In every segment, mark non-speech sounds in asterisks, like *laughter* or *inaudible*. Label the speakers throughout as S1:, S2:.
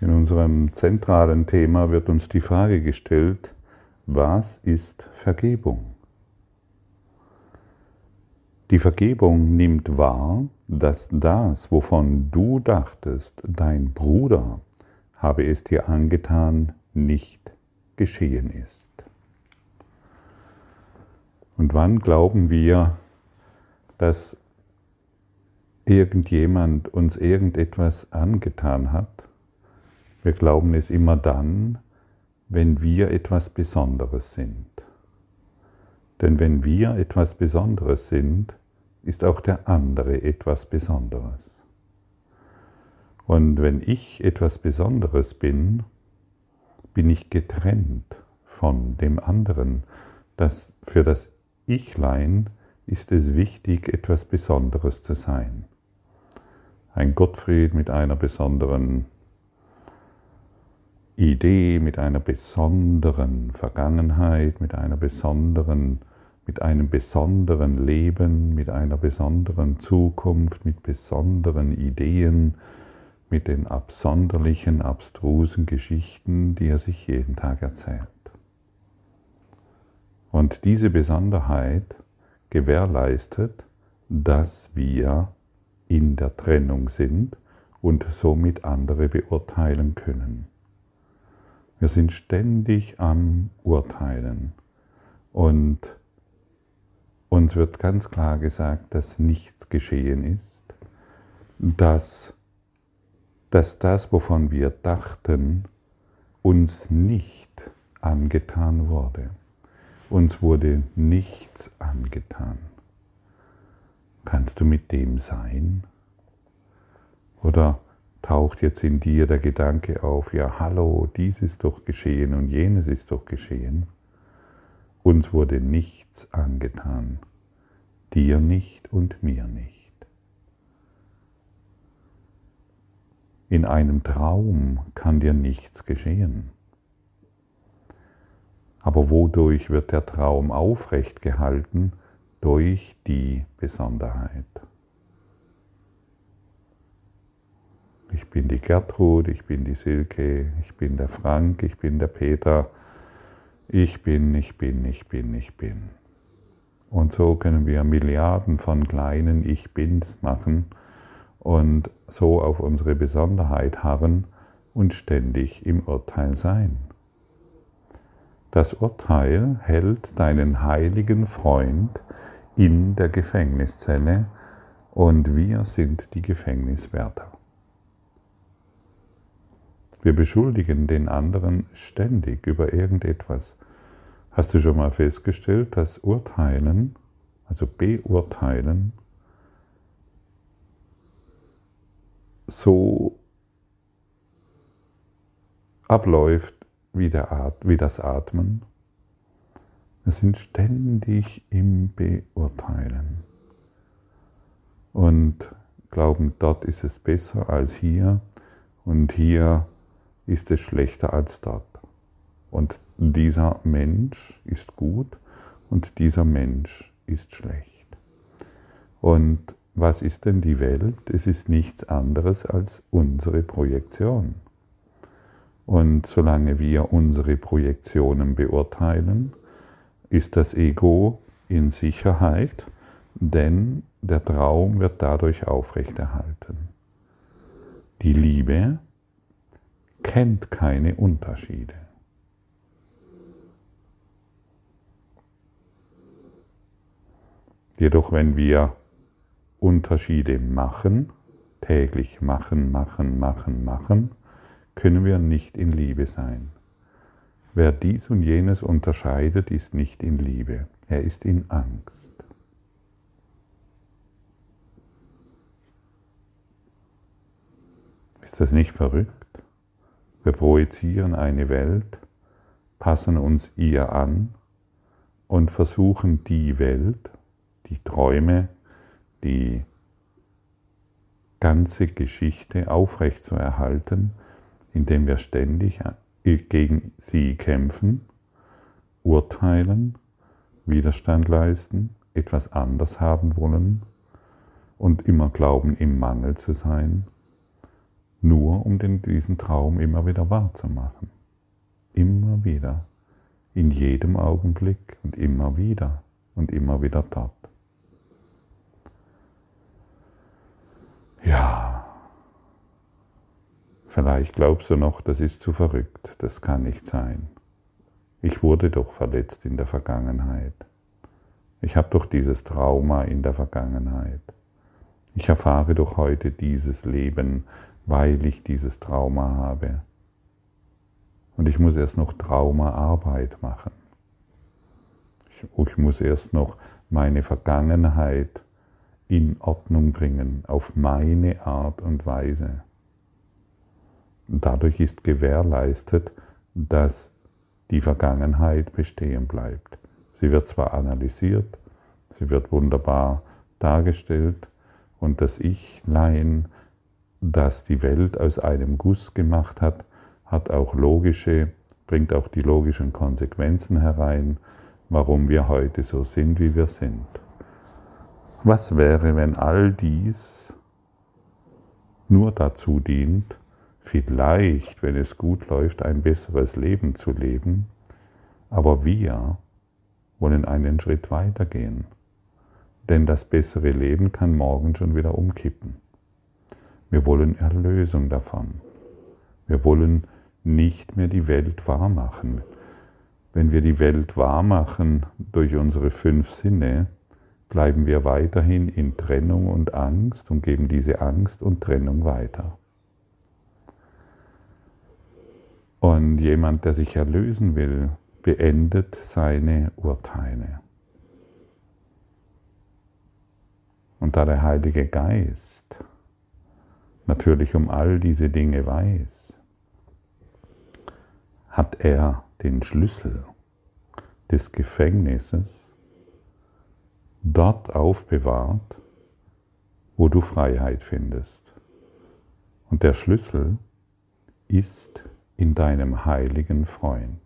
S1: In unserem zentralen Thema wird uns die Frage gestellt, was ist Vergebung? Die Vergebung nimmt wahr, dass das, wovon du dachtest, dein Bruder habe es dir angetan, nicht geschehen ist. Und wann glauben wir, dass irgendjemand uns irgendetwas angetan hat? Wir glauben es immer dann, wenn wir etwas Besonderes sind. Denn wenn wir etwas Besonderes sind, ist auch der andere etwas Besonderes. Und wenn ich etwas Besonderes bin, bin ich getrennt von dem anderen. Das, für das Ichlein ist es wichtig, etwas Besonderes zu sein. Ein Gottfried mit einer besonderen Idee, mit einer besonderen Vergangenheit, mit einer besonderen, mit einem besonderen Leben, mit einer besonderen Zukunft, mit besonderen Ideen, mit den absonderlichen, abstrusen Geschichten, die er sich jeden Tag erzählt. Und diese Besonderheit gewährleistet, dass wir in der Trennung sind und somit andere beurteilen können. Wir sind ständig am Urteilen und uns wird ganz klar gesagt, dass nichts geschehen ist, dass, dass das, wovon wir dachten, uns nicht angetan wurde. Uns wurde nichts angetan. Kannst du mit dem sein? Oder taucht jetzt in dir der Gedanke auf, ja hallo, dies ist doch geschehen und jenes ist doch geschehen. Uns wurde nichts angetan, dir nicht und mir nicht. In einem Traum kann dir nichts geschehen. Aber wodurch wird der Traum aufrecht gehalten? Durch die Besonderheit. Ich bin die Gertrud, ich bin die Silke, ich bin der Frank, ich bin der Peter. Ich bin, ich bin, ich bin, ich bin. Und so können wir Milliarden von kleinen Ich Bins machen und so auf unsere Besonderheit harren und ständig im Urteil sein. Das Urteil hält deinen heiligen Freund in der Gefängniszelle und wir sind die Gefängniswärter. Wir beschuldigen den anderen ständig über irgendetwas. Hast du schon mal festgestellt, dass Urteilen, also beurteilen, so abläuft wie, wie das Atmen? Wir sind ständig im Beurteilen und glauben, dort ist es besser als hier und hier ist es schlechter als dort. Und dieser Mensch ist gut und dieser Mensch ist schlecht. Und was ist denn die Welt? Es ist nichts anderes als unsere Projektion. Und solange wir unsere Projektionen beurteilen, ist das Ego in Sicherheit, denn der Traum wird dadurch aufrechterhalten. Die Liebe kennt keine Unterschiede. Jedoch wenn wir Unterschiede machen, täglich machen, machen, machen, machen, können wir nicht in Liebe sein. Wer dies und jenes unterscheidet, ist nicht in Liebe, er ist in Angst. Ist das nicht verrückt? Wir projizieren eine Welt, passen uns ihr an und versuchen die Welt, die Träume, die ganze Geschichte aufrechtzuerhalten, indem wir ständig gegen sie kämpfen, urteilen, Widerstand leisten, etwas anders haben wollen und immer glauben, im Mangel zu sein nur um den, diesen Traum immer wieder wahrzumachen. Immer wieder, in jedem Augenblick und immer wieder und immer wieder dort. Ja, vielleicht glaubst du noch, das ist zu verrückt, das kann nicht sein. Ich wurde doch verletzt in der Vergangenheit. Ich habe doch dieses Trauma in der Vergangenheit. Ich erfahre doch heute dieses Leben, weil ich dieses Trauma habe. Und ich muss erst noch Traumaarbeit machen. Ich, ich muss erst noch meine Vergangenheit in Ordnung bringen, auf meine Art und Weise. Dadurch ist gewährleistet, dass die Vergangenheit bestehen bleibt. Sie wird zwar analysiert, sie wird wunderbar dargestellt und das Ich-Lein, das die Welt aus einem Guss gemacht hat, hat auch logische, bringt auch die logischen Konsequenzen herein, warum wir heute so sind, wie wir sind. Was wäre, wenn all dies nur dazu dient, vielleicht, wenn es gut läuft, ein besseres Leben zu leben, aber wir wollen einen Schritt weitergehen. Denn das bessere Leben kann morgen schon wieder umkippen. Wir wollen Erlösung davon. Wir wollen nicht mehr die Welt wahrmachen. Wenn wir die Welt wahrmachen durch unsere fünf Sinne, bleiben wir weiterhin in Trennung und Angst und geben diese Angst und Trennung weiter. Und jemand, der sich erlösen will, beendet seine Urteile. Und da der Heilige Geist natürlich um all diese Dinge weiß, hat er den Schlüssel des Gefängnisses dort aufbewahrt, wo du Freiheit findest. Und der Schlüssel ist in deinem heiligen Freund.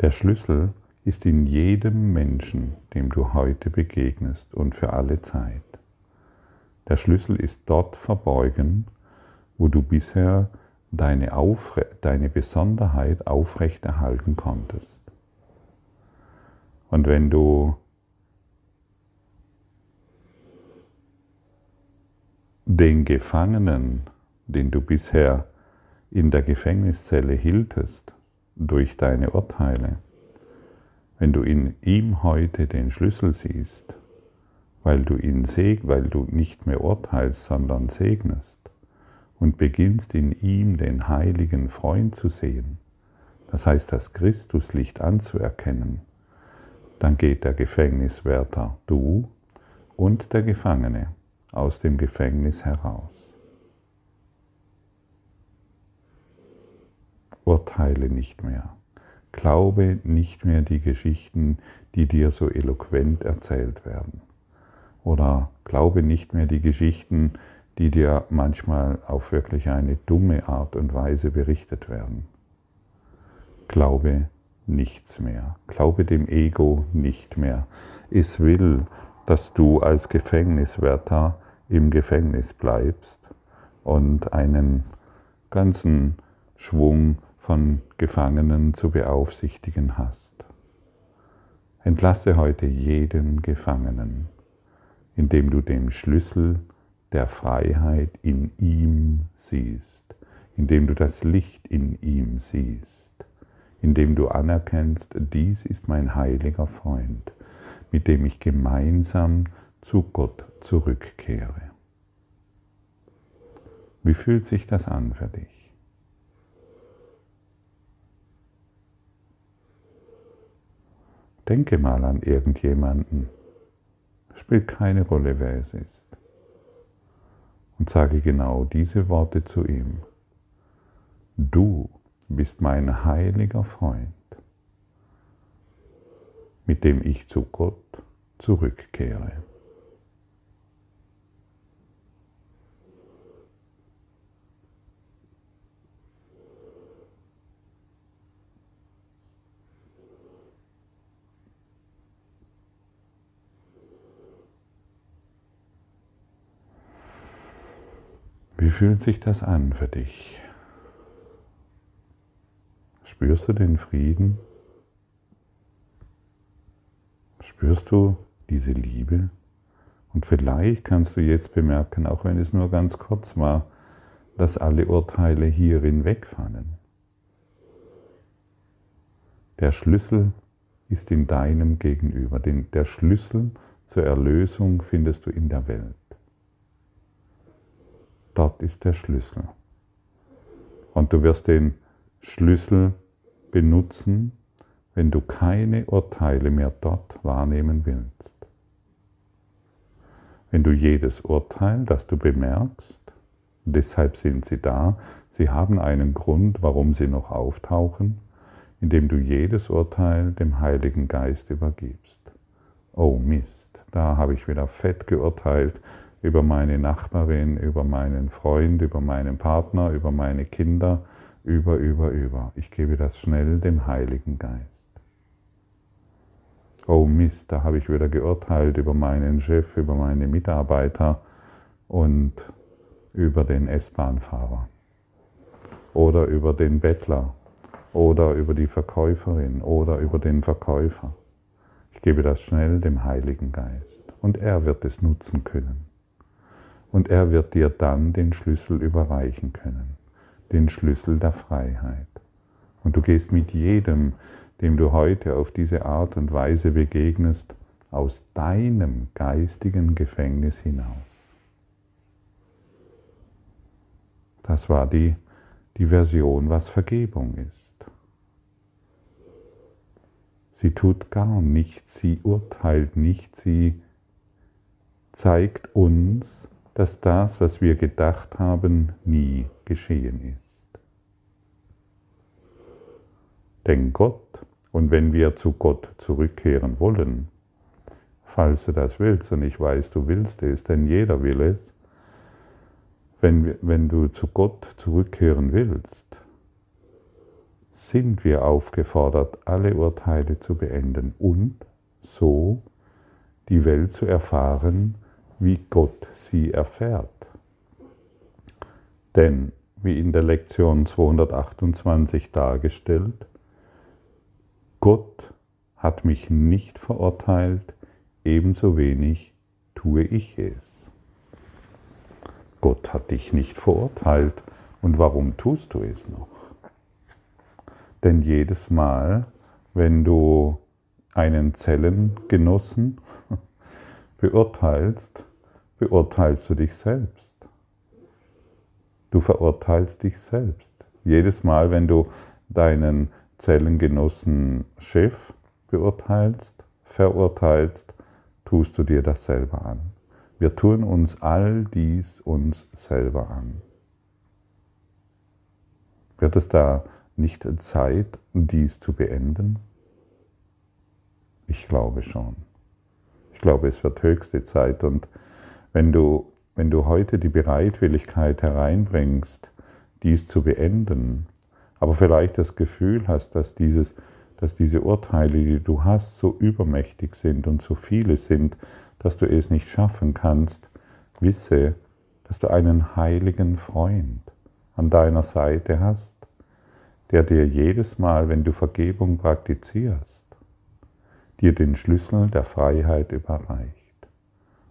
S1: Der Schlüssel ist in jedem Menschen, dem du heute begegnest und für alle Zeit. Der Schlüssel ist dort verborgen, wo du bisher deine, Aufre deine Besonderheit aufrechterhalten konntest. Und wenn du den Gefangenen, den du bisher in der Gefängniszelle hieltest, durch deine Urteile. Wenn du in ihm heute den Schlüssel siehst, weil du ihn seg, weil du nicht mehr urteilst, sondern segnest und beginnst in ihm den heiligen Freund zu sehen, das heißt das Christuslicht anzuerkennen, dann geht der Gefängniswärter, du und der Gefangene aus dem Gefängnis heraus. urteile nicht mehr. Glaube nicht mehr die Geschichten, die dir so eloquent erzählt werden. Oder glaube nicht mehr die Geschichten, die dir manchmal auf wirklich eine dumme Art und Weise berichtet werden. Glaube nichts mehr. Glaube dem Ego nicht mehr. Es will, dass du als Gefängniswärter im Gefängnis bleibst und einen ganzen Schwung von Gefangenen zu beaufsichtigen hast. Entlasse heute jeden Gefangenen, indem du den Schlüssel der Freiheit in ihm siehst, indem du das Licht in ihm siehst, indem du anerkennst, dies ist mein heiliger Freund, mit dem ich gemeinsam zu Gott zurückkehre. Wie fühlt sich das an für dich? Denke mal an irgendjemanden. Spielt keine Rolle, wer es ist. Und sage genau diese Worte zu ihm. Du bist mein heiliger Freund, mit dem ich zu Gott zurückkehre. Wie fühlt sich das an für dich? Spürst du den Frieden? Spürst du diese Liebe? Und vielleicht kannst du jetzt bemerken, auch wenn es nur ganz kurz war, dass alle Urteile hierin wegfallen. Der Schlüssel ist in deinem Gegenüber. Der Schlüssel zur Erlösung findest du in der Welt. Dort ist der Schlüssel. Und du wirst den Schlüssel benutzen, wenn du keine Urteile mehr dort wahrnehmen willst. Wenn du jedes Urteil, das du bemerkst, deshalb sind sie da, sie haben einen Grund, warum sie noch auftauchen, indem du jedes Urteil dem Heiligen Geist übergibst. Oh Mist, da habe ich wieder fett geurteilt über meine Nachbarin, über meinen Freund, über meinen Partner, über meine Kinder, über, über, über. Ich gebe das schnell dem Heiligen Geist. Oh Mist, da habe ich wieder geurteilt über meinen Chef, über meine Mitarbeiter und über den S-Bahn-Fahrer oder über den Bettler oder über die Verkäuferin oder über den Verkäufer. Ich gebe das schnell dem Heiligen Geist und er wird es nutzen können. Und er wird dir dann den Schlüssel überreichen können, den Schlüssel der Freiheit. Und du gehst mit jedem, dem du heute auf diese Art und Weise begegnest, aus deinem geistigen Gefängnis hinaus. Das war die, die Version, was Vergebung ist. Sie tut gar nichts, sie urteilt nicht, sie zeigt uns, dass das, was wir gedacht haben, nie geschehen ist. Denn Gott, und wenn wir zu Gott zurückkehren wollen, falls du das willst, und ich weiß, du willst es, denn jeder will es, wenn, wenn du zu Gott zurückkehren willst, sind wir aufgefordert, alle Urteile zu beenden und so die Welt zu erfahren, wie Gott sie erfährt. Denn, wie in der Lektion 228 dargestellt, Gott hat mich nicht verurteilt, ebenso wenig tue ich es. Gott hat dich nicht verurteilt und warum tust du es noch? Denn jedes Mal, wenn du einen Zellengenossen *laughs* beurteilst, beurteilst du dich selbst. Du verurteilst dich selbst. Jedes Mal, wenn du deinen Zellengenossen Chef beurteilst, verurteilst, tust du dir das selber an. Wir tun uns all dies uns selber an. Wird es da nicht Zeit, dies zu beenden? Ich glaube schon. Ich glaube, es wird höchste Zeit. Und wenn du, wenn du heute die Bereitwilligkeit hereinbringst, dies zu beenden, aber vielleicht das Gefühl hast, dass, dieses, dass diese Urteile, die du hast, so übermächtig sind und so viele sind, dass du es nicht schaffen kannst, wisse, dass du einen heiligen Freund an deiner Seite hast, der dir jedes Mal, wenn du Vergebung praktizierst, dir den Schlüssel der Freiheit überreicht.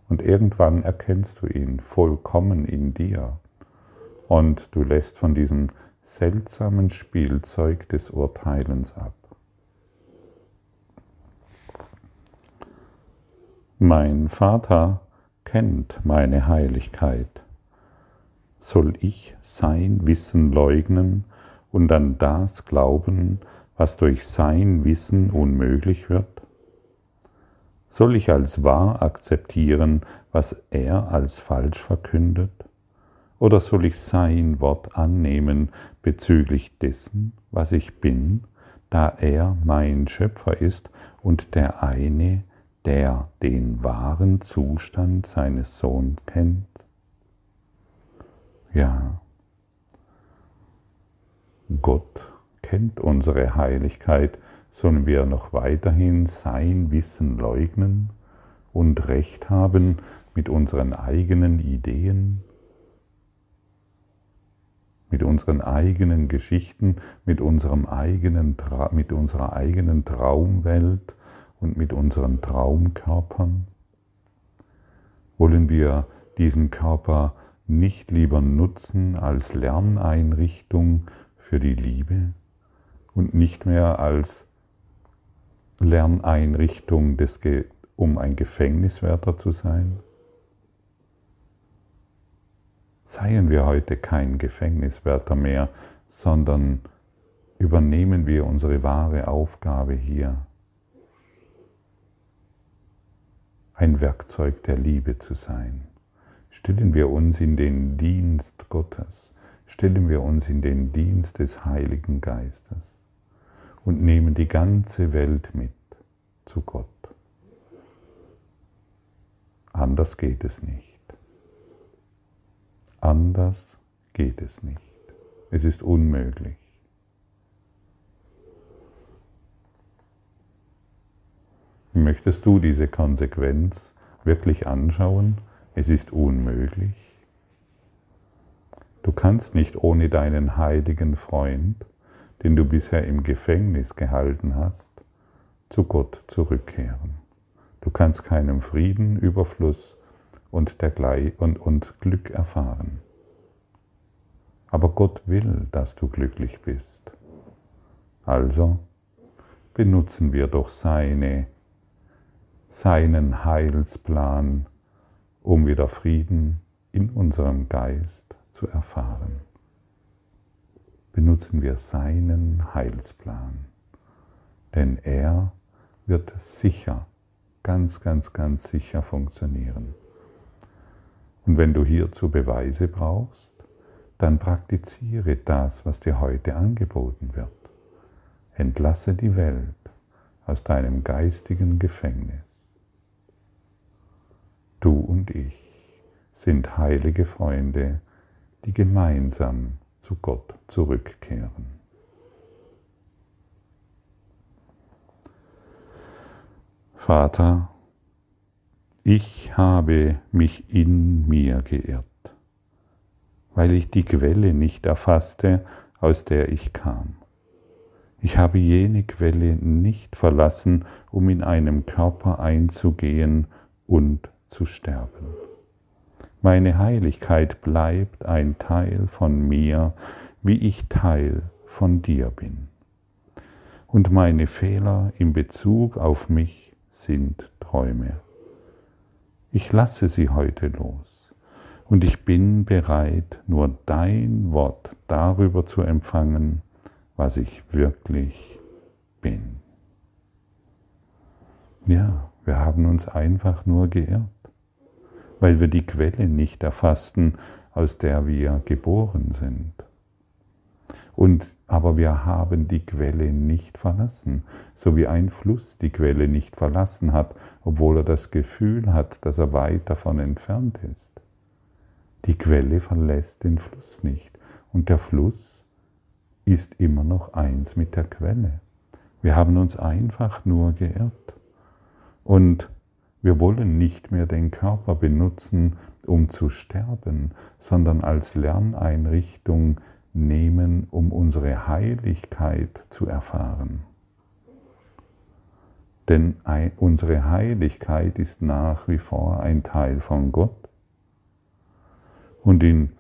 S1: Und irgendwann erkennst du ihn vollkommen in dir und du lässt von diesem seltsamen Spielzeug des Urteilens ab. Mein Vater kennt meine Heiligkeit. Soll ich sein Wissen leugnen und an das glauben, was durch sein Wissen unmöglich wird? Soll ich als wahr akzeptieren, was er als falsch verkündet? Oder soll ich sein Wort annehmen bezüglich dessen, was ich bin, da er mein Schöpfer ist und der eine, der den wahren Zustand seines Sohns kennt? Ja, Gott kennt unsere Heiligkeit, sollen wir noch weiterhin sein Wissen leugnen und Recht haben mit unseren eigenen Ideen? mit unseren eigenen Geschichten, mit, unserem eigenen, mit unserer eigenen Traumwelt und mit unseren Traumkörpern? Wollen wir diesen Körper nicht lieber nutzen als Lerneinrichtung für die Liebe und nicht mehr als Lerneinrichtung, des, um ein Gefängniswärter zu sein? Seien wir heute kein Gefängniswärter mehr, sondern übernehmen wir unsere wahre Aufgabe hier, ein Werkzeug der Liebe zu sein. Stellen wir uns in den Dienst Gottes, stellen wir uns in den Dienst des Heiligen Geistes und nehmen die ganze Welt mit zu Gott. Anders geht es nicht. Anders geht es nicht. Es ist unmöglich. Möchtest du diese Konsequenz wirklich anschauen? Es ist unmöglich. Du kannst nicht ohne deinen heiligen Freund, den du bisher im Gefängnis gehalten hast, zu Gott zurückkehren. Du kannst keinen Frieden, Überfluss und, dergleich, und, und Glück erfahren. Aber Gott will, dass du glücklich bist. Also benutzen wir doch seine, seinen Heilsplan, um wieder Frieden in unserem Geist zu erfahren. Benutzen wir seinen Heilsplan, denn er wird sicher, ganz, ganz, ganz sicher funktionieren. Und wenn du hierzu Beweise brauchst, dann praktiziere das, was dir heute angeboten wird. Entlasse die Welt aus deinem geistigen Gefängnis. Du und ich sind heilige Freunde, die gemeinsam zu Gott zurückkehren. Vater, ich habe mich in mir geirrt, weil ich die Quelle nicht erfasste, aus der ich kam. Ich habe jene Quelle nicht verlassen, um in einem Körper einzugehen und zu sterben. Meine Heiligkeit bleibt ein Teil von mir, wie ich Teil von dir bin. Und meine Fehler in Bezug auf mich sind Träume. Ich lasse sie heute los und ich bin bereit, nur dein Wort darüber zu empfangen, was ich wirklich bin. Ja, wir haben uns einfach nur geirrt, weil wir die Quelle nicht erfassten, aus der wir geboren sind. Und aber wir haben die Quelle nicht verlassen, so wie ein Fluss die Quelle nicht verlassen hat, obwohl er das Gefühl hat, dass er weit davon entfernt ist. Die Quelle verlässt den Fluss nicht und der Fluss ist immer noch eins mit der Quelle. Wir haben uns einfach nur geirrt. Und wir wollen nicht mehr den Körper benutzen, um zu sterben, sondern als Lerneinrichtung nehmen, um unsere Heiligkeit zu erfahren. Denn unsere Heiligkeit ist nach wie vor ein Teil von Gott. Und in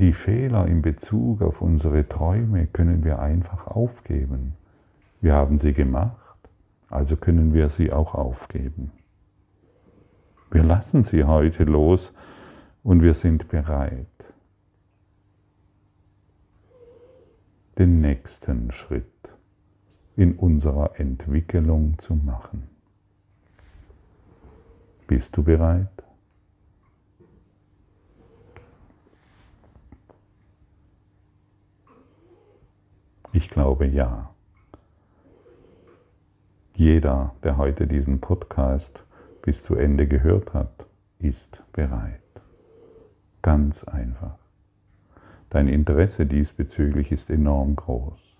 S1: die Fehler in Bezug auf unsere Träume können wir einfach aufgeben. Wir haben sie gemacht, also können wir sie auch aufgeben. Wir lassen sie heute los und wir sind bereit, den nächsten Schritt in unserer Entwicklung zu machen. Bist du bereit? Ich glaube ja. Jeder, der heute diesen Podcast bis zu Ende gehört hat, ist bereit. Ganz einfach. Dein Interesse diesbezüglich ist enorm groß.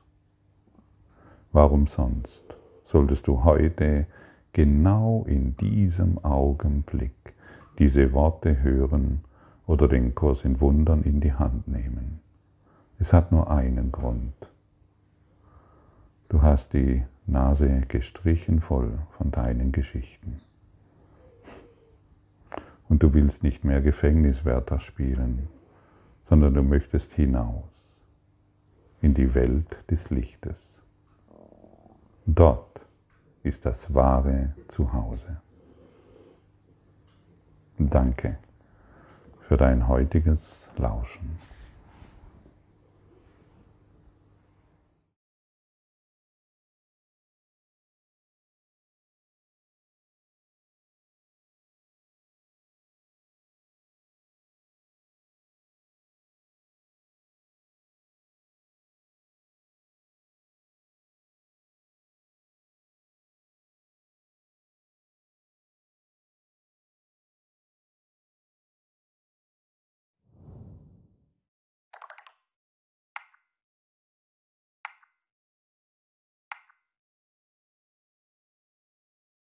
S1: Warum sonst solltest du heute genau in diesem Augenblick diese Worte hören oder den Kurs in Wundern in die Hand nehmen? Es hat nur einen Grund. Du hast die Nase gestrichen voll von deinen Geschichten. Und du willst nicht mehr Gefängniswärter spielen, sondern du möchtest hinaus in die Welt des Lichtes. Dort ist das wahre Zuhause. Danke für dein heutiges Lauschen.